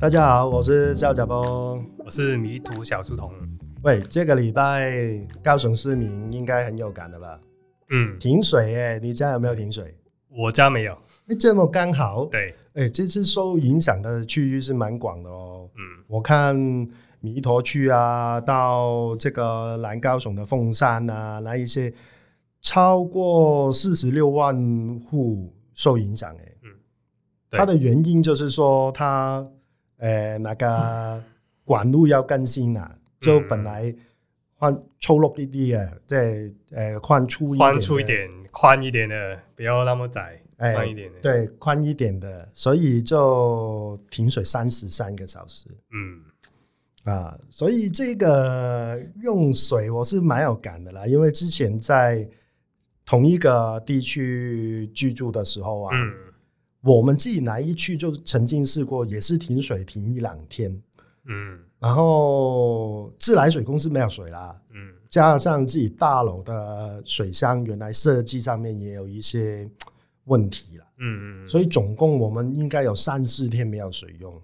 大家好，我是赵甲波，我是迷途小书童。喂，这个礼拜高雄市民应该很有感的吧？嗯，停水哎，你家有没有停水？我家没有。哎，这么刚好。对，哎，这次受影响的区域是蛮广的哦。嗯，我看弥陀区啊，到这个南高雄的凤山啊，那一些超过四十六万户受影响哎。嗯，它的原因就是说它。呃，那个管路要更新啦，就本来宽粗碌一啲嘅，即系诶宽粗宽粗一点，宽一点的，不要那么窄，宽一点的，对，宽一点的，所以就停水三十三个小时。嗯，啊，所以这个用水我是蛮有感的啦，因为之前在同一个地区居住的时候啊。嗯我们自己来一去就曾经试过，也是停水停一两天，嗯，然后自来水公司没有水啦，嗯，加上自己大楼的水箱原来设计上面也有一些问题了，嗯嗯，所以总共我们应该有三四天没有水用，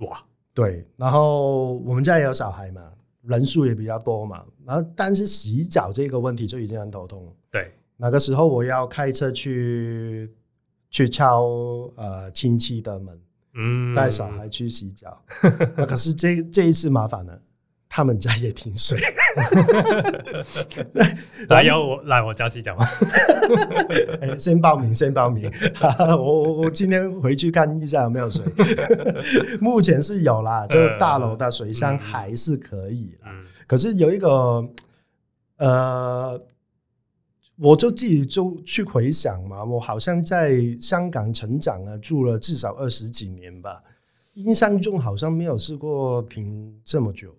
哇，对，然后我们家也有小孩嘛，人数也比较多嘛，然后但是洗脚这个问题就已经很头痛，对，那个时候我要开车去。去敲呃亲戚的门，嗯，带小孩去洗脚，那可是这这一次麻烦了，他们家也停水，来要我来我家洗脚吗？欸？先报名，先报名，我我我今天回去看一下有没有水，目前是有啦，就是大楼的水箱还是可以啦，嗯，可是有一个呃。我就自己就去回想嘛，我好像在香港成长啊，住了至少二十几年吧，印象中好像没有试过停这么久，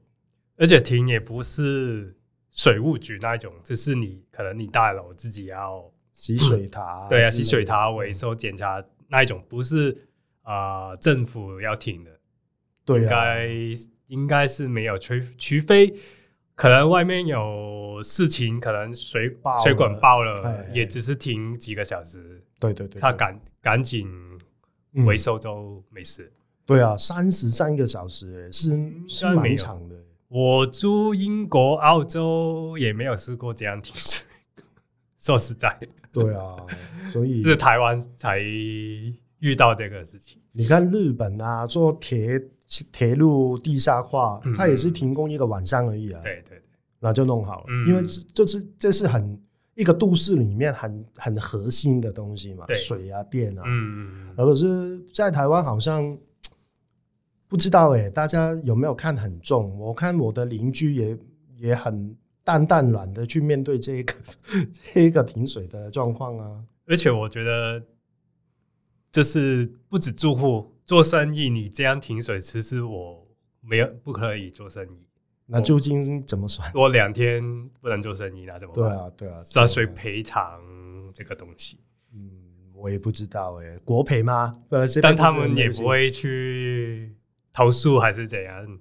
而且停也不是水务局那一种，只是你可能你大楼自己要洗水塔，对啊，洗水塔维修检查那一种，不是啊、呃、政府要停的，对啊，应该应该是没有，除除非。可能外面有事情，可能水水管爆了，也只是停几个小时。对对对，他赶赶紧回收就没事。对啊，三十三个小时，是是蛮长的。我住英国、澳洲也没有试过这样停水。说实在，对啊，所以 是台湾才遇到这个事情。你看日本啊，坐铁。铁路地下化，它也是停工一个晚上而已啊。对对对，那就弄好了，嗯、因为这是这是很一个都市里面很很核心的东西嘛，水啊电啊。嗯嗯，而是在台湾好像不知道哎、欸，大家有没有看很重？我看我的邻居也也很淡淡然的去面对这一个 这一个停水的状况啊。而且我觉得，就是不止住户。做生意，你这样停水，其实我没有不可以做生意。那究竟怎么算？我两天不能做生意，那怎么办？对啊，对啊，涉水赔偿这个东西。嗯，我也不知道哎、欸，国赔吗？但他们也不会去投诉还是怎样？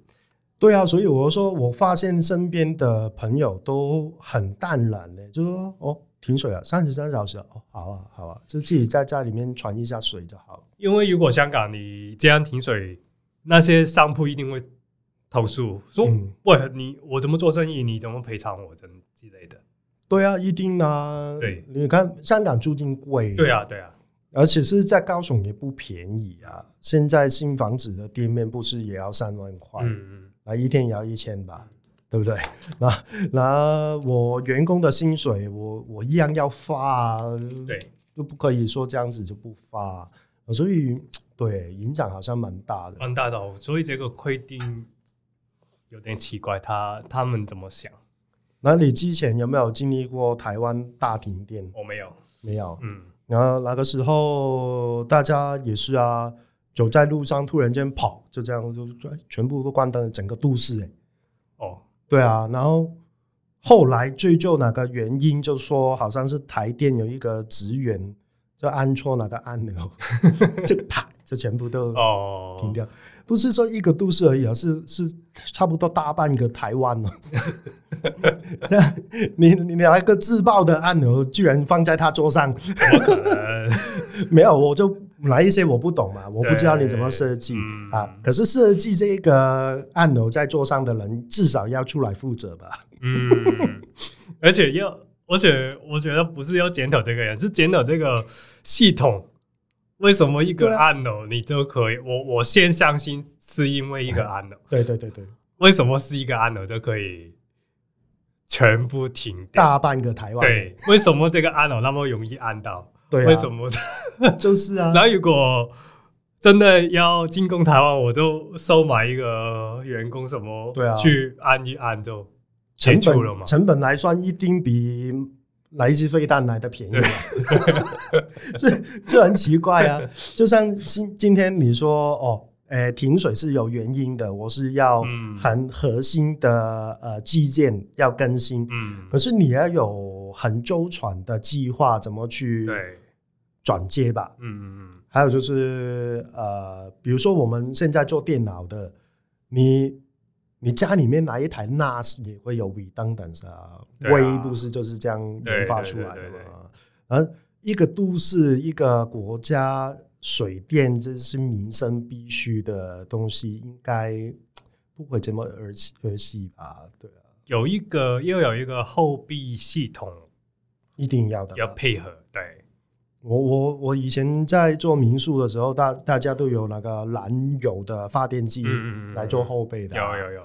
对啊，所以我说，我发现身边的朋友都很淡然的、欸，就说哦。停水了三十三小时哦，好啊，好啊，就自己在家里面传一下水就好了。因为如果香港你这样停水，那些商铺一定会投诉，说、嗯、喂，你我怎么做生意，你怎么赔偿我，怎之类的。对啊，一定啊。对，你看香港租金贵，对啊，对啊，而且是在高雄也不便宜啊。现在新房子的店面不是也要三万块？嗯嗯，啊，一天也要一千吧。对不对？那那我员工的薪水我，我我一样要发啊，对，就不可以说这样子就不发啊。所以对影响好像蛮大的，蛮大的哦。所以这个规定有点奇怪，他他们怎么想？那你之前有没有经历过台湾大停电？我没有，没有。嗯，然后那个时候大家也是啊，走在路上突然间跑，就这样就全部都关灯，整个都市哎。哦。对啊，然后后来追究哪个原因，就说好像是台电有一个职员就按错哪个按钮，就啪就全部都哦停掉。不是说一个都市而已啊，是是差不多大半个台湾 了。你你来个自爆的按钮，居然放在他桌上？怎么可能？没有，我就来一些我不懂嘛，我不知道你怎么设计、嗯、啊。可是设计这个按钮在桌上的人，至少要出来负责吧。嗯，而且要，而且我觉得不是要检讨这个人，是检讨这个系统。为什么一个按钮你就可以？啊、我我先相信是因为一个按钮。对对对对。为什么是一个按钮就可以全部停掉？大半个台湾。对，为什么这个按钮那么容易按到？对、啊，为什么？就是啊。那如果真的要进攻台湾，我就收买一个员工，什么对啊，去按一按就成本？成本来算，一定比来自飞弹来的便宜。这 这很奇怪啊！就像今今天你说哦。诶、欸，停水是有原因的，我是要很核心的呃基建要更新，嗯，可是你要有很周全的计划，怎么去转接吧，嗯嗯嗯，还有就是呃，比如说我们现在做电脑的，你你家里面哪一台 NAS 也会有 redundancy 啊，微不是就是这样研发出来的吗？而一个都市一个国家。水电这是民生必须的东西，应该不会这么儿戏儿戏吧？对啊，有一个又有一个后壁系统，一定要的，要配合。对，我我我以前在做民宿的时候，大大家都有那个燃油的发电机来做后备的，啊，有有有，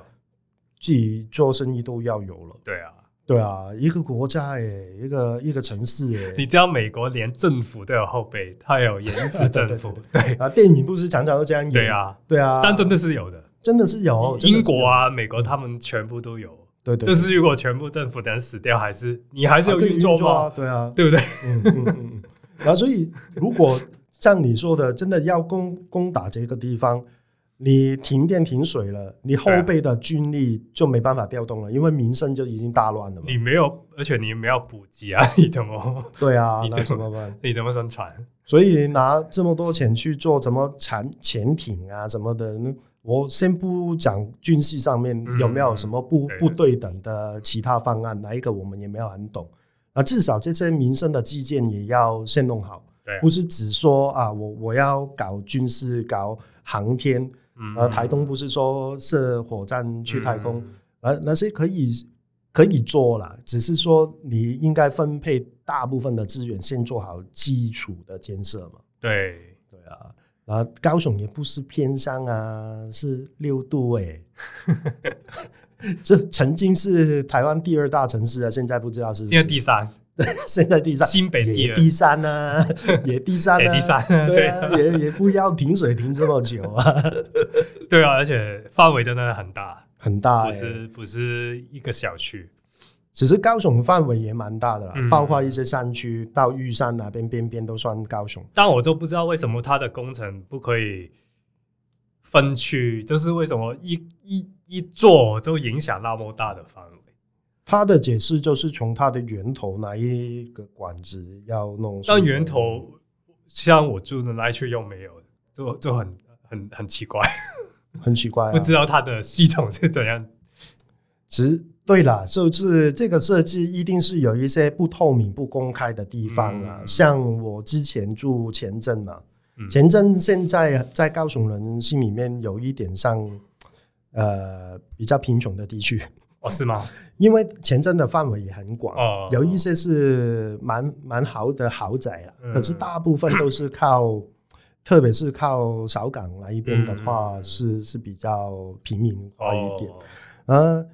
自己做生意都要有了。对啊。对啊，一个国家哎，一个一个城市哎，你知道美国连政府都有后备，它有颜值 政府。对，啊，电影不是常常都这样演？对啊，对啊，但真的是有的，真的是有。英国啊，美国他们全部都有。对对，对，就是如果全部政府的人死掉，还是你还是有运作吗？对啊，对不对？嗯嗯嗯。然后，所以如果像你说的，真的要攻攻打这个地方。你停电停水了，你后备的军力就没办法调动了，因为民生就已经大乱了嘛。你没有，而且你没有补给啊，你怎么？对啊，那怎么办？你怎么生产？所以拿这么多钱去做什么潜潜艇啊什么的，我先不讲军事上面有没有什么不不对等的其他方案，哪一个我们也没有很懂。啊，至少这些民生的基建也要先弄好，不是只说啊，我我要搞军事搞航天。啊，台东不是说射火箭去太空，那、嗯、那些可以可以做了，只是说你应该分配大部分的资源，先做好基础的建设嘛。对对啊，然后高雄也不是偏乡啊，是六度哎、欸，这曾经是台湾第二大城市啊，现在不知道是，是现在第三。对，现在第三，新北也第三 呢，也第三呢，第三，对啊，也也不要停水停这么久啊。对啊，而且范围真的很大，很大，不是不是一个小区。其实高雄范围也蛮大的啦，包括一些山区到玉山那边边边都算高雄。但我就不知道为什么它的工程不可以分区，就是为什么一一一做就影响那么大的范围。他的解释就是从它的源头哪一个管子要弄，但源头像我住的那区又没有，就就很很很奇怪，很奇怪，啊，不知道它的系统是怎样。其实对了，就是这个设计一定是有一些不透明、不公开的地方啊。嗯、像我之前住前镇嘛，嗯、前镇现在在高雄人心里面有一点像呃比较贫穷的地区。哦，是吗？因为前镇的范围也很广，哦，有一些是蛮蛮好的豪宅了，嗯，可是大部分都是靠，特别是靠小港那一边的话，是，嗯，是比较平民化一点。呃，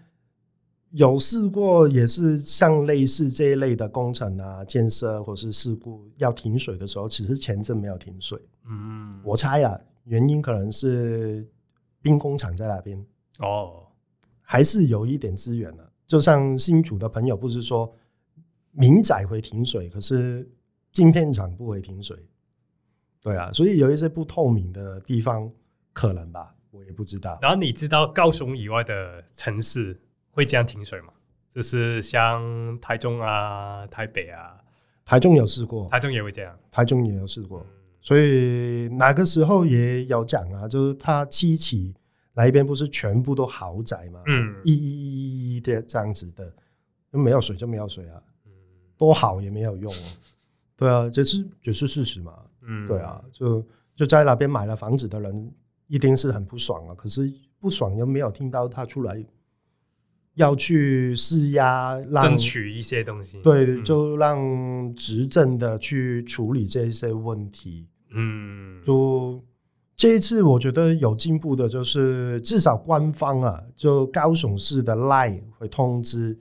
有试过也是像类似这一类的工程啊、建设或是事故要停水的时候，其实前镇没有停水。嗯，我猜啊，原因可能是兵工厂在那边。哦。还是有一点资源的，就像新竹的朋友不是说民宅会停水，可是晶片厂不会停水，对啊，所以有一些不透明的地方可能吧，我也不知道。然后你知道高雄以外的城市会这样停水吗？就是像台中啊、台北啊，台中有试过，台中也会这样，台中也有试过，所以哪个时候也有讲啊，就是他七期。那一边不是全部都豪宅嘛？嗯，一一一一的这样子的，没有水就没有水啊，多好也没有用，对啊，这是这是事实嘛。嗯，对啊，就就在那边买了房子的人一定是很不爽啊。可是不爽又没有听到他出来要去施压，让争取一些东西。对，就让执政的去处理这些问题。嗯，就这一次我觉得有进步的就是至少官方啊，就高雄市的 LINE 会通知，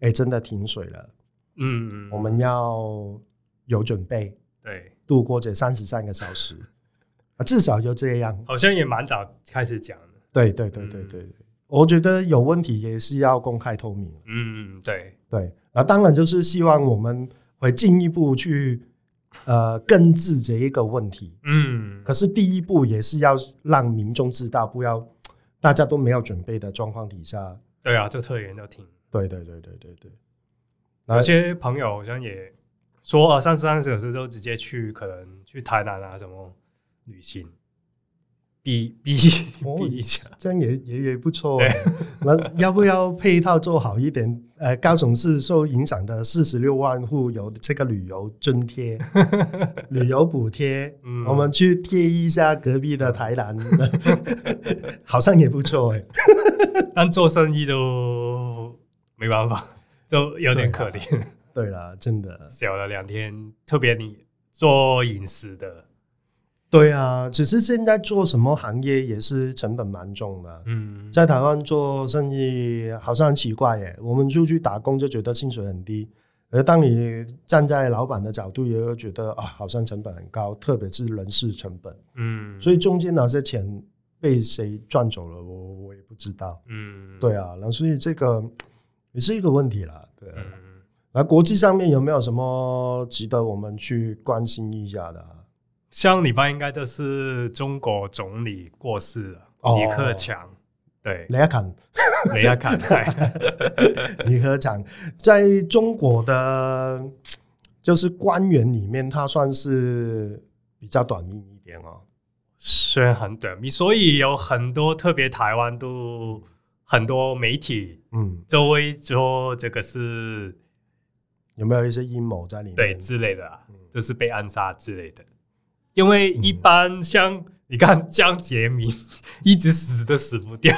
哎，真的停水了。嗯，我们要有准备。对，度过这三十三个小时啊，至少就这样。好像也蛮早开始讲的。对对对对对，我觉得有问题也是要公开透明。嗯，对对。那当然就是希望我们会进一步去呃根治这一个问题。嗯。可是第一步也是要让民众知道，不要大家都没有准备的状况底下。对啊，这特严要停。对对对对对对。有些朋友好像也。说啊，三十三小时就直接去，可能去台南啊什么旅行，避避避一下，这样也也也不错。那要不要配套做好一点？呃，高雄市受影响的四十六万户有这个旅游津贴、旅游补贴，嗯、我们去贴一下隔壁的台南，好像也不错哎。但做生意就没办法，就有点可怜。对了，真的小了两天，特别你做饮食的，对啊，只是现在做什么行业也是成本蛮重的。嗯，在台湾做生意好像很奇怪耶，我们出去打工就觉得薪水很低，而当你站在老板的角度，也会觉得啊，好像成本很高，特别是人事成本。嗯，所以中间哪些钱被谁赚走了，我我也不知道。嗯，对啊，那所以这个也是一个问题啦。对啊。嗯那国际上面有没有什么值得我们去关心一下的？像礼拜应该就是中国总理过世了，哦、李克强，对，雷亚坎，雷亚坎，李 克强。在中国的就是官员里面，他算是比较短命一点哦，虽然很短命，所以有很多特别台湾都很多媒体，嗯，都会说这个是。有没有一些阴谋在里面？对，之类的啊，就是被暗杀之类的。因为一般像你看江杰明，一直死都死不掉，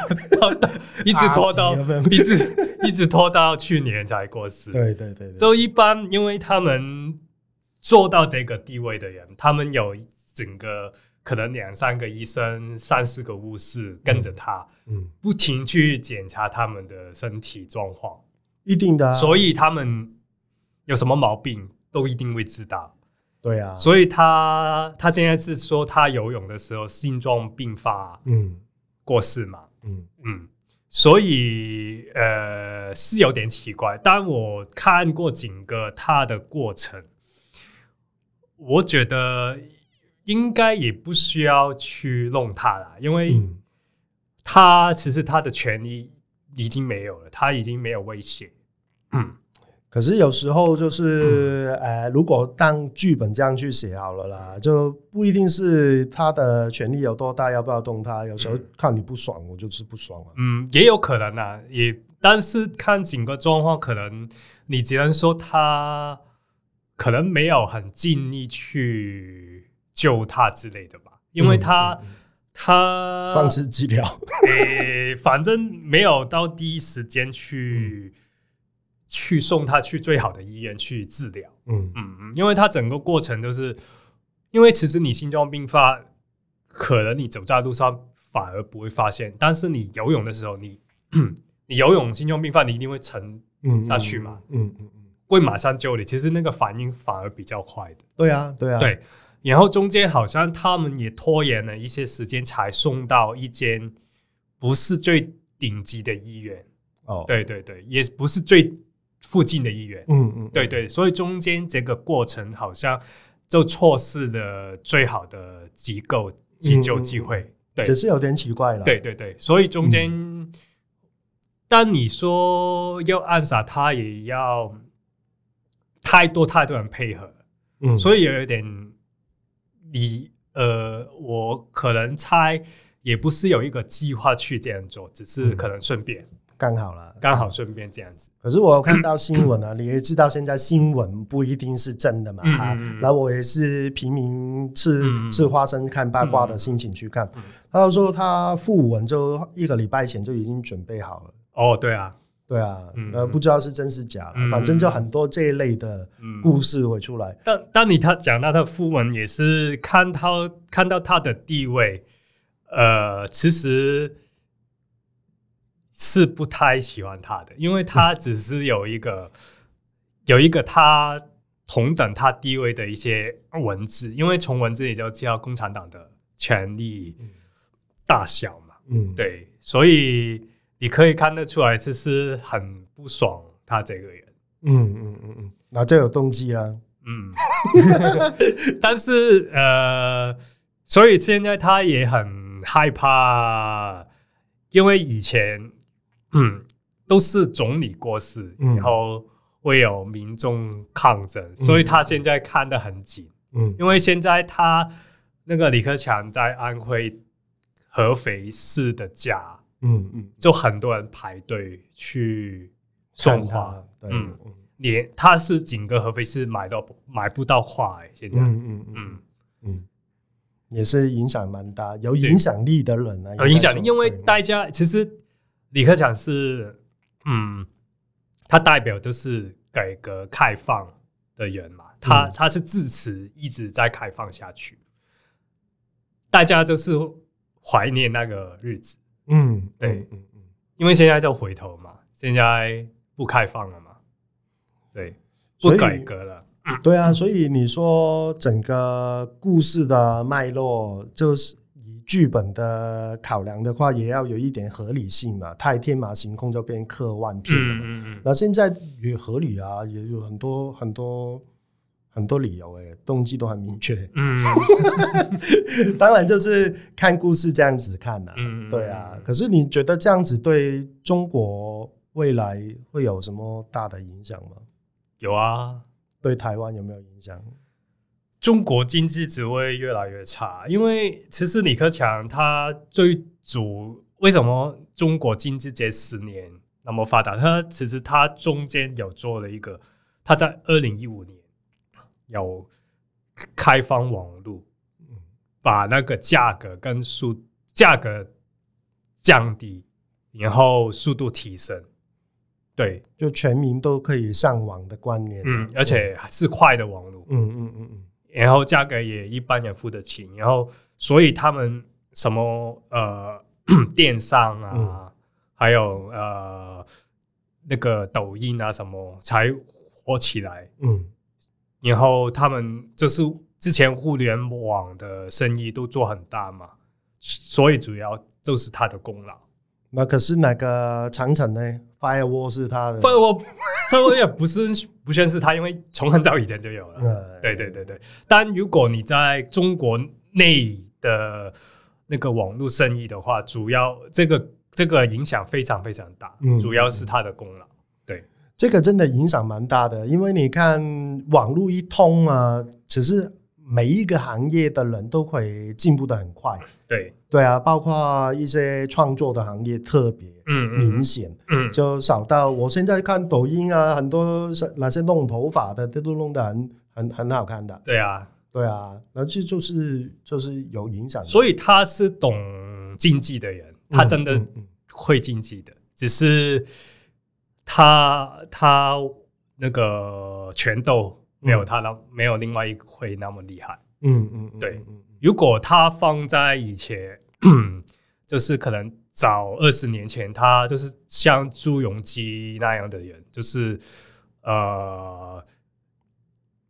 一直拖到 一直 一直拖到去年才过世。对对对，就一般，因为他们做到这个地位的人，他们有整个可能两三个医生、三四个护士跟着他，嗯，不停去检查他们的身体状况，一定的。所以他们。有什么毛病都一定会知道，对啊，所以他他现在是说他游泳的时候心脏病发，嗯，过世嘛，嗯。嗯，所以呃是有点奇怪，但我看过整个他的过程，我觉得应该也不需要去弄他了，因为他其实他的权利已经没有了，他已经没有威胁，嗯。可是有时候就是，呃、嗯，如果当剧本这样去写好了啦，就不一定是他的权力有多大，要不要动他。有时候看你不爽，我就是不爽啊。嗯，也有可能啊，也但是看整个状况，可能你只能说他可能没有很尽力去救他之类的吧，因为他、嗯嗯、他放弃治疗，诶，反正没有到第一时间去。嗯去送他去最好的医院去治疗，嗯。嗯嗯，因为他整个过程都是，因为其实你心脏病发，可能你走在路上反而不会发现，但是你游泳的时候，你 你游泳心脏病发，你一定会沉下去嘛，嗯嗯嗯，会马上救你，其实那个反应反而比较快的，对啊对啊，对，然后中间好像他们也拖延了一些时间，才送到一间不是最顶级的医院，哦，对对对，也不是最。附近的议员，嗯嗯，对对，所以中间这个过程好像就错失了最好的机构急救机会，对，只是有点奇怪了。对对对，所以中间，但你说要暗杀他，也要太多太多人配合，嗯，所以有一点，你呃，我可能猜也不是有一个计划去这样做，只是可能顺便。刚好了，刚好顺便这样子。可是我有看到新闻啊，你也知道现在新闻不一定是真的嘛，哈。然后我也是平民吃吃花生看八卦的心情去看。他说他副文就一个礼拜前就已经准备好了。哦，对啊，对啊，呃，不知道是真是假，反正就很多这一类的故事会出来。但当你他讲到他訃闻，也是看到看到他的地位，呃，其实。是不太喜欢他的，因为他只是有一个、嗯、有一个他同等他地位的一些文字，因为从文字里就知道共产党的权力大小嘛。嗯，对，所以你可以看得出来，其实很不爽他这个人。嗯嗯嗯嗯，那就有动机了。嗯，但是呃，所以现在他也很害怕，因为以前。嗯，都是总理过世，然后会有民众抗争，嗯、所以他现在看得很紧。嗯，因为现在他那个李克强在安徽合肥市的家，嗯嗯，就很多人排队去送花。嗯，连他是整个合肥市买到买不到花，哎，现在，嗯嗯嗯嗯，也是影响蛮大，有影响力的人啊，有影响力，因为大家其实。李克强是，嗯，他代表就是改革开放的人嘛，他他是自持一直在开放下去，大家就是怀念那个日子，嗯，对，嗯嗯，因为现在就回头嘛，现在不开放了嘛，对，不改革了，对啊，所以你说整个故事的脉络就是。剧本的考量的话，也要有一点合理性嘛，太天马行空就变科幻片了嘛。嗯嗯嗯，那现在也合理啊，也有很多很多很多理由，诶，动机都很明确。嗯，当然就是看故事这样子看呐。嗯，对啊。可是你觉得这样子对中国未来会有什么大的影响吗？有啊，对台湾有没有影响？中国经济只会越来越差，因为其实李克强他最主为什么中国经济这十年那么发达？他其实他中间有做了一个，他在二零一五年有开放网络，把那个价格跟速价格降低，然后速度提升，对，就全民都可以上网的观念，嗯，而且是快的网络，嗯嗯嗯嗯。然后价格也一般人付得起，然后所以他们什么呃 电商啊，嗯、还有呃那个抖音啊什么才火起来，嗯，然后他们就是之前互联网的生意都做很大嘛，所以主要就是他的功劳。那可是那个长城呢？Firewall 是他的，Firewall，Firewall 也不是不算是他，因为从很早以前就有了。对对对对。但如果你在中国内的那个网络生意的话，主要这个这个影响非常非常大，主要是他的功劳。对，这个真的影响蛮大的，因为你看网络一通啊，只是。每一个行业的人都会进步的很快，对。对啊，包括一些创作的行业特别明显，嗯，嗯，就少到我现在看抖音啊，很多那些弄头发的都弄得很很很好看的，对啊，对啊，那这就是就是有影响，所以他是懂经济的人，他真的会经济的，嗯嗯嗯，只是他他那个拳斗。没有他那没有另外一会那么厉害，嗯嗯，对。如果他放在以前，就是可能早二十年前，他就是像朱镕基那样的人，就是呃，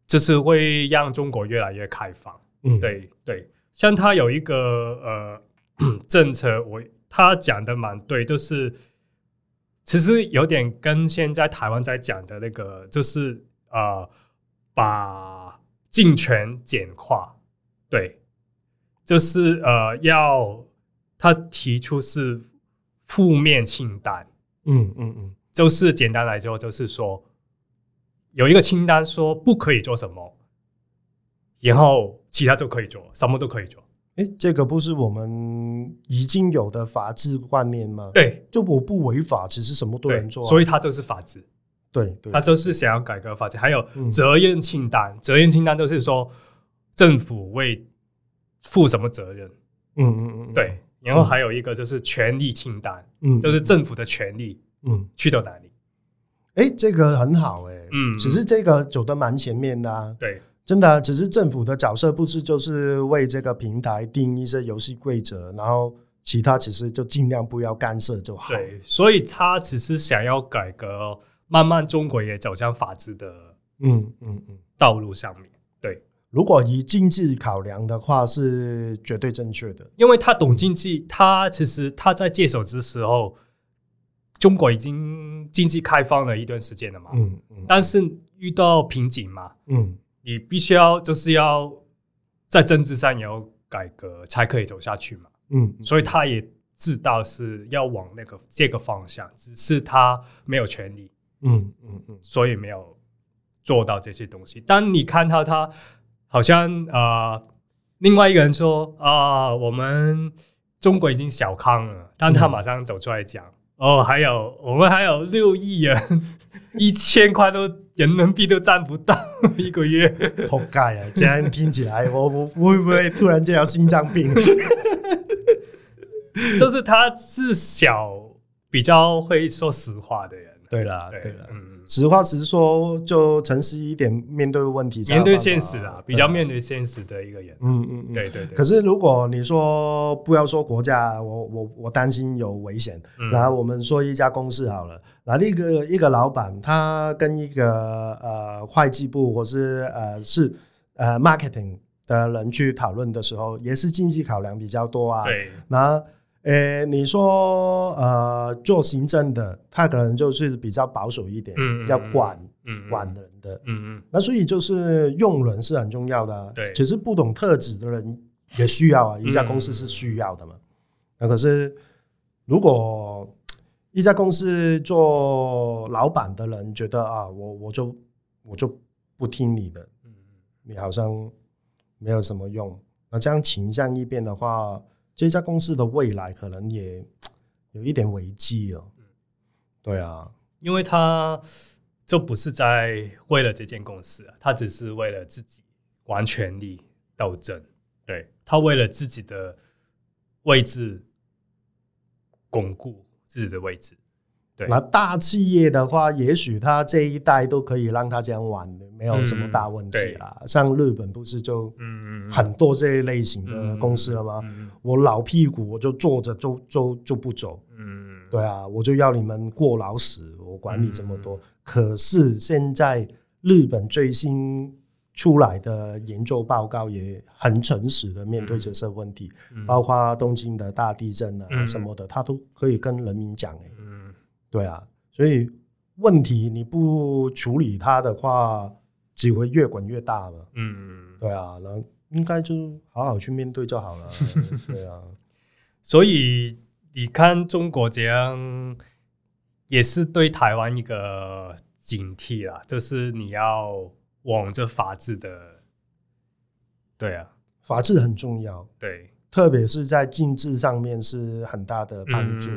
就是会让中国越来越开放。嗯，对对。像他有一个呃 政策，我他讲的蛮对，就是其实有点跟现在台湾在讲的那个，就是呃。把竞权简化，对，就是呃，要他提出是负面清单，嗯嗯嗯，就是简单来说，就是说有一个清单说不可以做什么，然后其他就可以做，什么都可以做，哎，这个不是我们已经有的法治观念吗？对，就我不违法，其实什么都能做，所以它就是法治。对，对他就是想要改革法治，还有责任清单。嗯、责任清单就是说政府为负什么责任。嗯嗯嗯，对。然后还有一个就是权力清单，嗯，就是政府的权利，嗯，去到哪里？哎，这个很好，欸，哎，嗯，只是这个走得蛮前面的，啊。对，真的，只是政府的角色不是就是为这个平台定一些游戏规则，然后其他其实就尽量不要干涉就好。对，所以他只是想要改革。慢慢，中国也走向法治的，嗯嗯嗯，道路上面。对，如果以经济考量的话，是绝对正确的。因为他懂经济，他其实他在接手之时候，中国已经经济开放了一段时间了嘛。嗯嗯。但是遇到瓶颈嘛，嗯，你必须要就是要在政治上也要改革，才可以走下去嘛。嗯，所以他也知道是要往那个这个方向，只是他没有权利。嗯嗯嗯，所以没有做到这些东西。当你看到他好像啊、呃，另外一个人说啊、呃，我们中国已经小康了，但他马上走出来讲、嗯、哦，还有我们还有六亿人，一千块都人民币都赚不到一个月，好盖啊！这样听起来，我我会不会突然间有心脏病？就是他自小比较会说实话的人。对了，对了，嗯，实话实说，就诚实一点，面对问题，面对现实啊，比较面对现实的一个人，嗯嗯嗯，对对对。可是如果你说不要说国家，我我我担心有危险。然后我们说一家公司好了，那一个一个老板，他跟一个呃会计部或是呃是呃 marketing 的人去讨论的时候，也是经济考量比较多啊。对，那。诶、欸，你说呃，做行政的，他可能就是比较保守一点，嗯，要管，嗯，管人的，嗯嗯，那所以就是用人是很重要的，啊，对，其实不懂特质的人也需要啊，一家公司是需要的嘛。那可是如果一家公司做老板的人觉得啊，我我就我就不听你的，嗯，你好像没有什么用，那这样倾向一边的话。这家公司的未来可能也 有一点危机哦。对啊，因为他就不是在为了这间公司，他只是为了自己玩权力斗争。对，他为了自己的位置巩固自己的位置。对，那大企业的话，也许他这一代都可以让他这样玩的，没有什么大问题啦。嗯、像日本不是就很多这一类型的公司了吗？嗯嗯嗯、我老屁股我就坐着就就就不走。嗯，对啊，我就要你们过劳死，我管你这么多。嗯、可是现在日本最新出来的研究报告也很诚实的面对这些问题，嗯、包括东京的大地震啊什么的，他都可以跟人民讲、欸对啊，所以问题你不处理它的话，只会越滚越大了。嗯，对啊，那应该就好好去面对就好了。对啊，所以你看中国这样，也是对台湾一个警惕啦，就是你要往着法治的，对啊，法治很重要。对。特别是在政治上面是很大的帮助，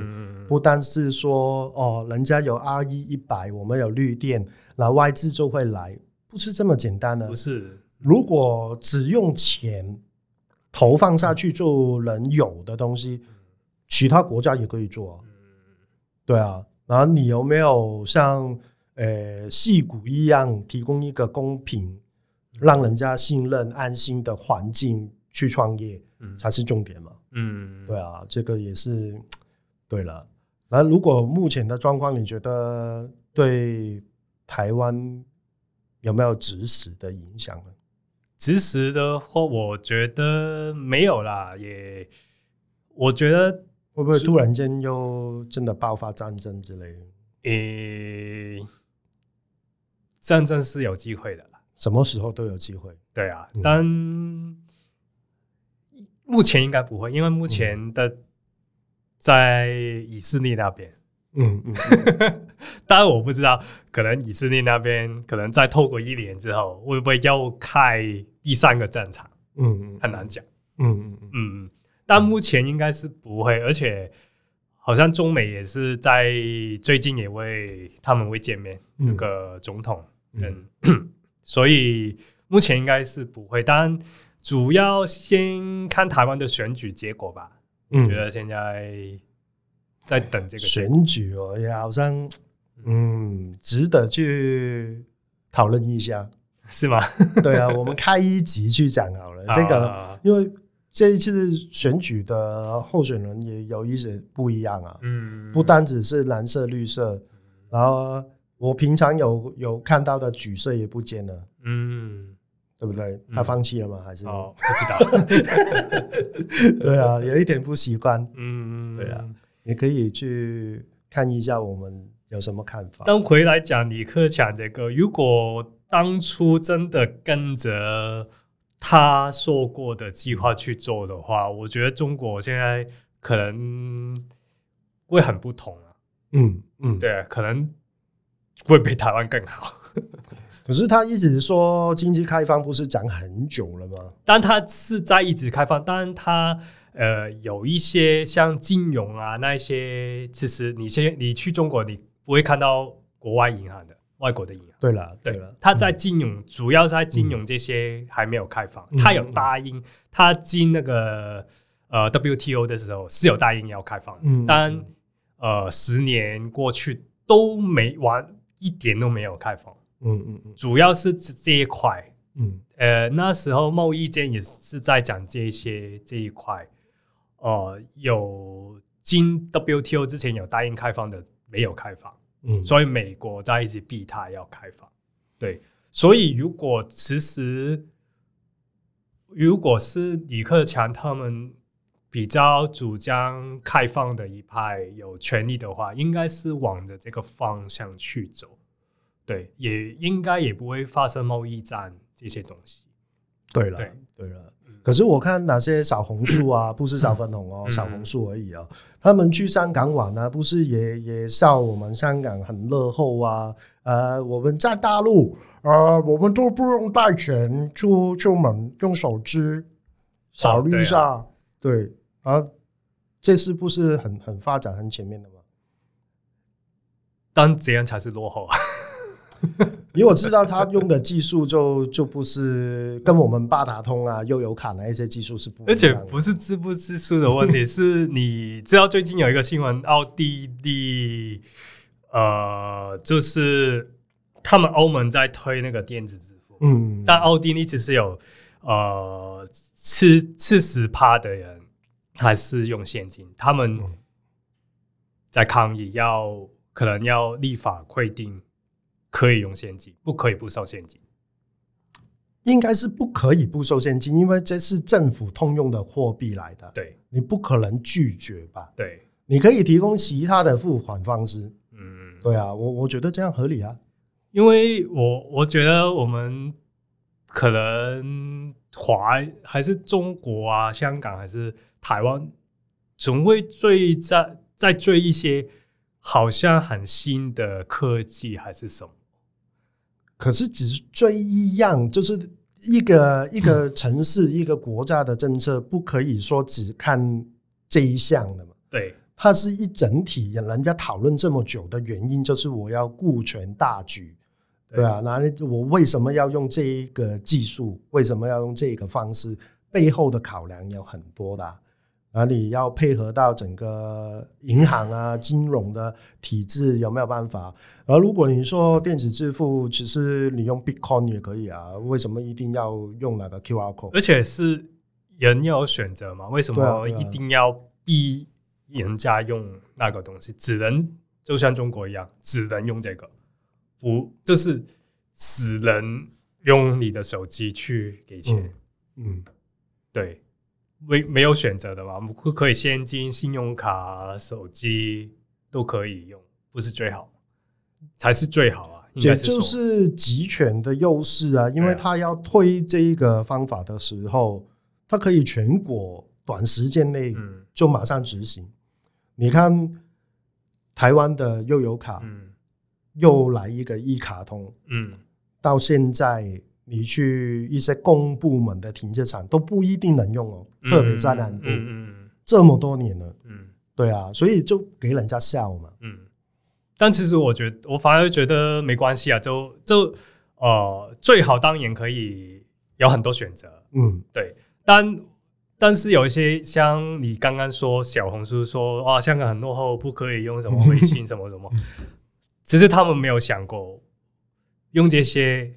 不单是说哦，人家有 RE 一百，我们有绿电，那外资就会来，不是这么简单的。不是，如果只用钱投放下去就能有的东西，其他国家也可以做。对啊，然后你有没有像呃戏骨一样提供一个公平，让人家信任、安心的环境去创业？才是重点嘛。嗯，对啊，这个也是对了。那如果目前的状况，你觉得对台湾有没有直使的影响呢？直实的话，我觉得没有啦。也，我觉得会不会突然间又真的爆发战争之类的？诶、欸，战争是有机会的啦。什么时候都有机会。对啊，但。嗯目前应该不会，因为目前的在以色列那边，嗯嗯，当然我不知道，可能以色列那边可能再透过一年之后，会不会又开第三个战场？嗯嗯，很难讲。嗯嗯嗯嗯，但目前应该是不会，而且好像中美也是在最近也会他们会见面，那个总统，嗯，嗯 所以目前应该是不会，但主要先看台湾的选举结果吧。我觉得现在在等这个选举哦，也好像嗯值得去讨论一下，是吗？对啊，我们开一集去讲好了。这个因为这一次选举的候选人也有一些不一样啊，嗯，不单只是蓝色、绿色，然后我平常有有看到的橘色也不见了，嗯。对不对？他放弃了吗？还是哦，不知道。对啊，有一点不习惯。嗯，对啊，你可以去看一下我们有什么看法。但回来讲李克强这个，如果当初真的跟着他说过的计划去做的话，我觉得中国现在可能会很不同啊。嗯嗯，对啊，可能会比台湾更好。可是他一直说经济开放，不是讲很久了吗？但他是在一直开放，但他呃有一些像金融啊那一些，其实你先你去中国，你不会看到国外银行的外国的银行。对了，对了，他在金融，嗯、主要在金融这些还没有开放。他、嗯、有答应，他进那个呃 WTO 的时候是有答应要开放，嗯、但呃十年过去都没完，一点都没有开放。嗯嗯嗯，主要是这一块，嗯，呃，那时候贸易间也是在讲这些这一块，呃，有进 WTO 之前有答应开放的没有开放，嗯，所以美国在一直逼他要开放，对，所以如果其实如果是李克强他们比较主张开放的一派有权利的话，应该是往着这个方向去走。对，也应该也不会发生贸易战这些东西。对了，对了，可是我看哪些小红书啊，不是小粉红哦，小红书而已哦。他们去香港玩呢，不是也也笑我们香港很落后啊？呃，我们在大陆，呃，我们都不用带钱出出门，用手机扫一下。对啊，这是不是很很发展很前面的吗？但这样才是落后啊。因为我知道他用的技术就就不是跟我们八达通啊、悠游卡那一些技术是不一样，而且不是支不支付的问题，是你知道最近有一个新闻，奥地利呃，就是他们欧盟在推那个电子支付，嗯，但奥地利其实有呃七七十趴的人还是用现金，他们在抗议要可能要立法规定。可以用现金，不可以不收现金。应该是不可以不收现金，因为这是政府通用的货币来的。对，你不可能拒绝吧？对，你可以提供其他的付款方式。嗯，对啊，我我觉得这样合理啊。因为我我觉得我们可能华还是中国啊，香港还是台湾，总会追在在追一些好像很新的科技还是什么。可是只是追一样，就是一个一个城市、嗯、一个国家的政策，不可以说只看这一项的嘛？对，它是一整体。人家讨论这么久的原因，就是我要顾全大局，对，对啊。那我为什么要用这一个技术？为什么要用这个方式？背后的考量有很多的、啊。啊，你要配合到整个银行啊、金融的体制有没有办法？而如果你说电子支付，其实你用 Bitcoin 也可以啊，为什么一定要用那个 QR code？而且是人要有选择嘛？为什么一定要逼人家用那个东西？只能就像中国一样，只能用这个，不就是只能用你的手机去给钱？嗯，嗯对。没没有选择的嘛？不可以现金、信用卡、手机都可以用，不是最好，才是最好啊！也就是集权的优势啊！因为他要推这一个方法的时候，他可以全国短时间内就马上执行。嗯、你看台湾的悠游卡，嗯，又来一个一卡通，嗯，到现在你去一些公部门的停车场都不一定能用哦，嗯、特别在南部，这么多年了，嗯，对啊，所以就给人家笑嘛，嗯。但其实我觉得，我反而觉得没关系啊，就就呃，最好当然可以有很多选择，嗯，对。但但是有一些像你刚刚说小红书说哇，香港很落后，不可以用什么微信 什么什么，其实他们没有想过用这些。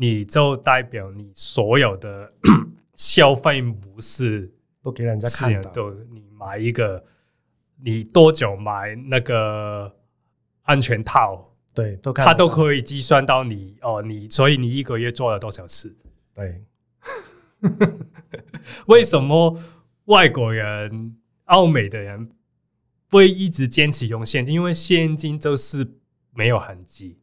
你就代表你所有的 消费模式都给人家看到，都你买一个，你多久买那个安全套？对，都他都可以计算到你哦，你所以你一个月做了多少次？对，为什么外国人、欧美的人会一直坚持用现金？因为现金就是没有痕迹。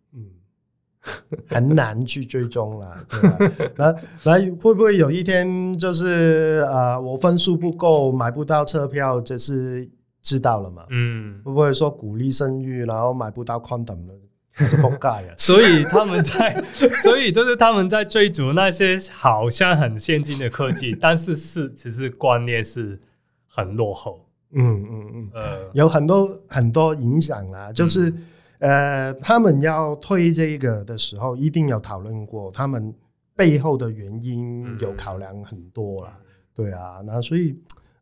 很难去追踪了，对吧？那那会不会有一天就是呃，我分数不够，买不到车票，这是知道了嘛？嗯，会不会说鼓励生育，然后买不到 condom 了？所以他们在，所以就是他们在追逐那些好像很先进的科技，但是是其实观念是很落后。嗯嗯嗯，呃，有很多很多影响啊，就是。嗯呃，他们要推这个的时候，一定有讨论过，他们背后的原因有考量很多啦。对啊，那所以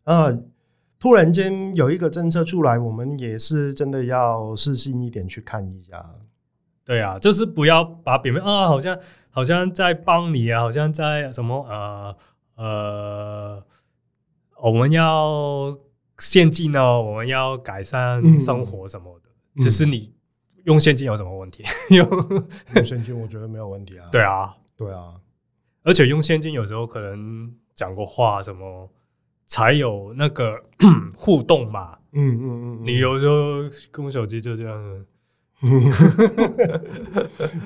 啊，突然间有一个政策出来，我们也是真的要细心一点去看一下。对啊，就是不要把表面啊，好像好像在帮你啊，好像在什么呃呃，我们要先进哦，我们要改善生活什么的，嗯、只是你。用现金有什么问题？用用现金，我觉得没有问题啊。对啊，对啊，而且用现金有时候可能讲过话什么，才有那个互动嘛。嗯嗯嗯，你有时候跟我手机就这样。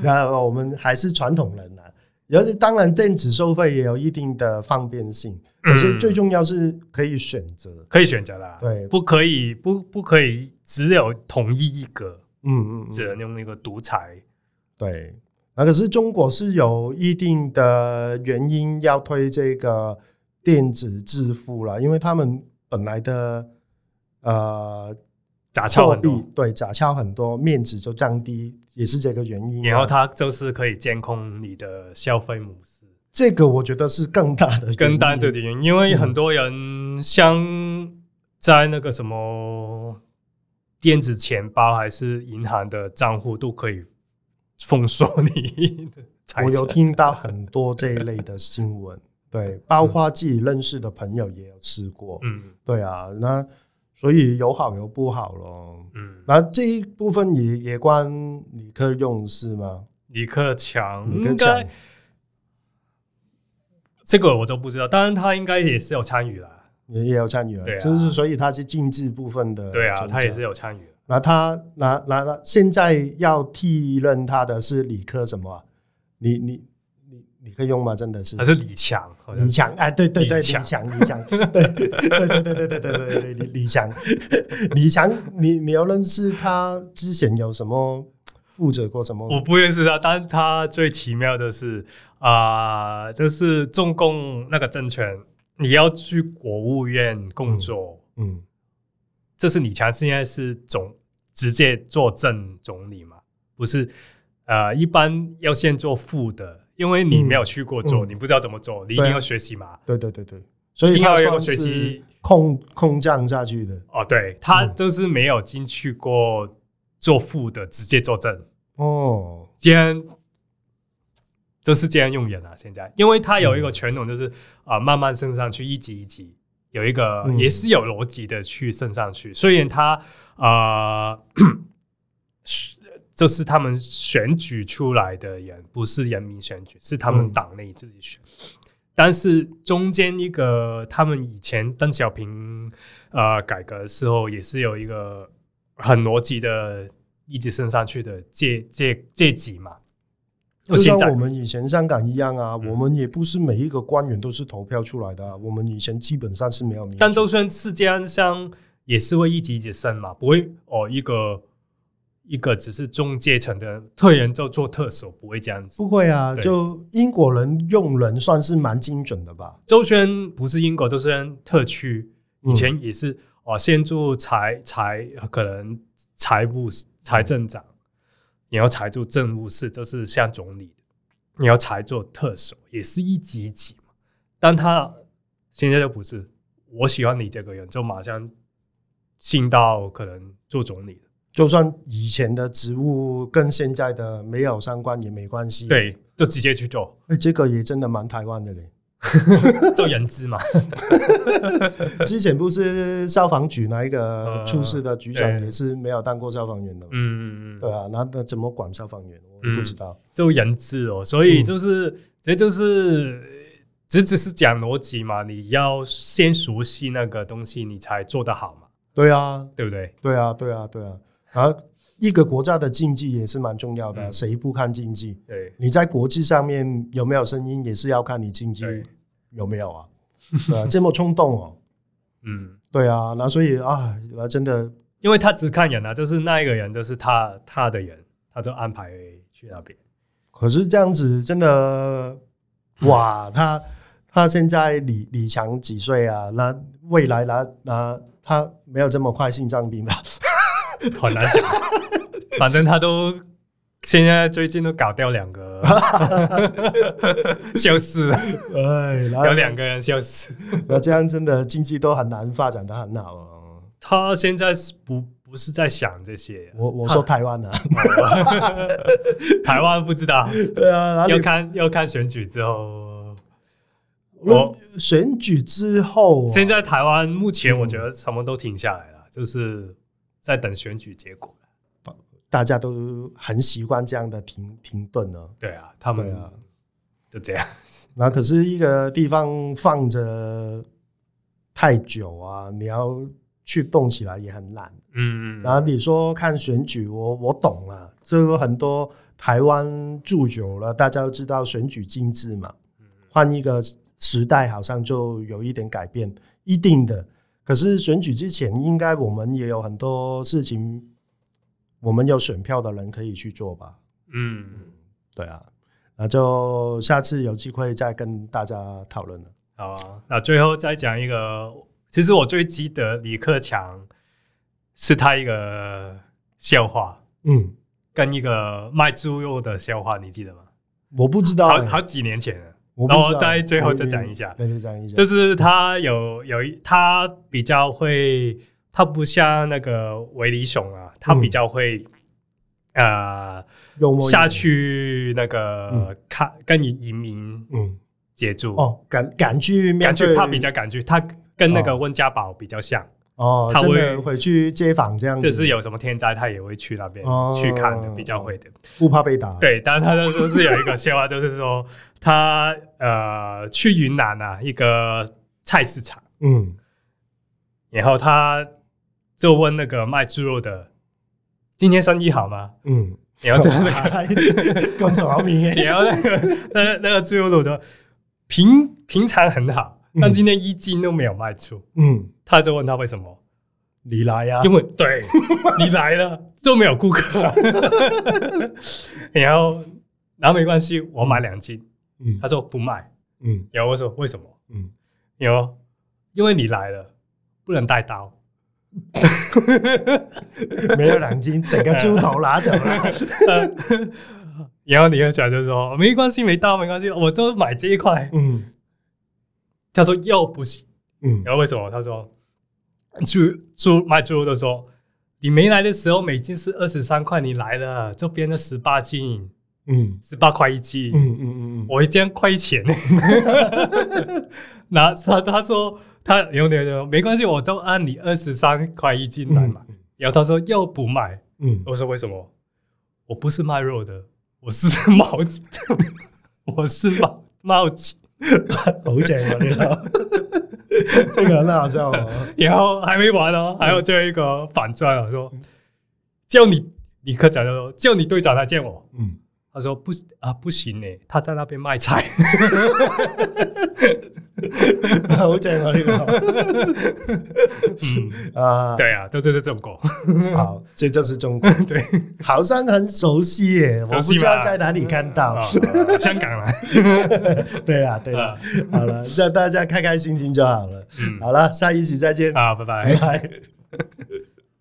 那我们还是传统人啊。而且当然电子收费也有一定的方便性，可是最重要是可以选择，可以选择啦。对，不可以不不可以只有统一一个。嗯嗯，只能用那个独裁。对，那可是中国是有一定的原因要推这个电子支付了，因为他们本来的呃假钞很多，对，假钞很多，面值就降低，也是这个原因。然后它就是可以监控你的消费模式，这个我觉得是更大的更大的原因，因为很多人像在那个什么。电子钱包还是银行的账户都可以封锁你。我有听到很多这一类的新闻，对，包括自己认识的朋友也有试过。嗯，对啊，那所以有好有不好咯。嗯，那这一部分也也关李克用是吗？李克强应该这个我就不知道，当然他应该也是有参与啦。也也有参与了，对啊，就是所以他是竞技部分的，对啊，他也是有参与。那他那那那现在要替任他的是理科什么？你你你你可以用吗？真的是还是李强？李强哎，对对对，李强李强，对对对对对对对对李李强李强，你你要认识他之前有什么负责过什么？我不认识他，但他最奇妙的是啊，就是中共那个政权。你要去国务院工作，嗯，嗯，这是李强现在是总直接做正总理嘛？不是，呃，一般要先做副的，因为你没有去过做，嗯、你不知道怎么做，你一定要学习嘛。对对对对，所以一定要有学习空空降下去的。哦，对，他就是没有进去过做副的，直接做正。哦，既然。就是这样用人啊！现在，因为它有一个传统，就是啊、慢慢升上去，一级一级，有一个也是有逻辑的去升上去。虽然他啊，呃、就是他们选举出来的人，不是人民选举，是他们党内自己选。嗯、但是中间一个，他们以前邓小平呃改革的时候，也是有一个很逻辑的，一直升上去的阶阶阶级嘛。就像我们以前香港一样啊，我们也不是每一个官员都是投票出来的，啊，我们以前基本上是没有。但就算是这样，像也是会一级一级升嘛，不会哦，一个一个只是中阶层的特人就做特首，不会这样子。不会啊，就英国人用人算是蛮精准的吧？周宣不是英国，周宣特区以前也是哦，嗯、先做财财可能财务财政长，你要裁做政务室，就是像总理，你要裁做特首，也是一级一级嘛。但他现在就不是，我喜欢你这个人，就马上进到可能做总理。就算以前的职务跟现在的没有相关也没关系，对，就直接去做。哎、欸，这个也真的蛮台湾的嘞，做人质嘛。之前不是消防局那一个出事的局长也是没有当过消防员的，嗯嗯嗯，对啊，那那怎么管消防员？我不知道。做、嗯、人质哦，所以就是、嗯、这就是只只是讲逻辑嘛，你要先熟悉那个东西，你才做得好嘛。对啊，对不对？对啊，对啊，对啊。而一个国家的经济也是蛮重要的，谁不看经济？对，你在国际上面有没有声音，也是要看你经济有没有啊？对啊，这么冲动哦。嗯，对啊，那所以啊，那真的，因为他只看人啊，就是那一个人，就是他他的人，他就安排去那边。可是这样子真的，哇，他他现在李李强几岁啊？那未来那那他没有这么快心脏病吧？好难讲，反正他都现在最近都搞掉两个，笑死了。哎，有两个人消失，那这样真的经济都很难发展的很好哦。他现在是不不是在想这些？我我说台湾呢，台湾不知道。对啊，要看要看选举之后。我选举之后，现在台湾目前我觉得什么都停下来了，就是。在等选举结果，大家都很习惯这样的停停顿呢。对啊，他们啊，就这样。那可是一个地方放着太久啊，你要去动起来也很难。嗯嗯。然后你说看选举，我我懂了，就很多台湾住久了，大家都知道选举机制嘛。换一个时代，好像就有一点改变，一定的。可是选举之前，应该我们也有很多事情，我们有选票的人可以去做吧？嗯，对啊，那就下次有机会再跟大家讨论了。好啊，那最后再讲一个，其实我最记得李克强是他一个笑话，嗯，跟一个卖猪肉的笑话，你记得吗？我不知道，好好几年前了。然后再最后再讲一下，再讲一下。就是他有有一他比较会，他不像那个维尼熊啊，他比较会呃下去那个看跟你移民嗯。接触哦，敢敢去敢去，他比较敢去，他跟那个温家宝比较像。哦，他会回去街访这样子，就是有什么天灾，他也会去那边去看的，比较会的，不怕被打。对，但是他就说是有一个笑话，就是说 他呃去云南啊一个菜市场，嗯，然后他就问那个卖猪肉的，今天生意好吗？嗯，然后那个工作好明显，然后那个那那个猪肉的说平平常很好。但今天一斤都没有卖出，嗯，他就问他为什么？你来呀？因为对你来了就没有顾客，然后然后没关系，我买两斤，嗯，他说不卖，嗯，然后我说为什么？嗯，然后因为你来了不能带刀，没有两斤，整个猪头拿走了，然后你又想就说没关系，没刀没关系，我就买这一块，嗯。他说又不行，嗯，然后为什么？他说猪猪卖猪肉的时候，你没来的时候每斤是二十三块，你来了就变成十八斤，嗯，十八块一斤，嗯嗯嗯嗯，我一斤亏钱，那他他说他有点说没关系，我就按你二十三块一斤来买，然后他说又不卖，嗯，我说为什么？我不是卖肉的，我是帽子，我是帽帽子。好正啊！你说 这个很好笑哦。然后还没完哦，还有最后一个反转啊，说叫你李克强就说叫你队长来见我。嗯，他说不啊，不行哎，他在那边卖菜。好讲啊，这 个。嗯啊，对啊，这就是中国。好，这就是中国。对，好像很熟悉耶，我不知道在哪里看到。香港了。对啊，对了，好了，让大家开开心心就好了。好了，下一集再见。好，拜拜。拜拜。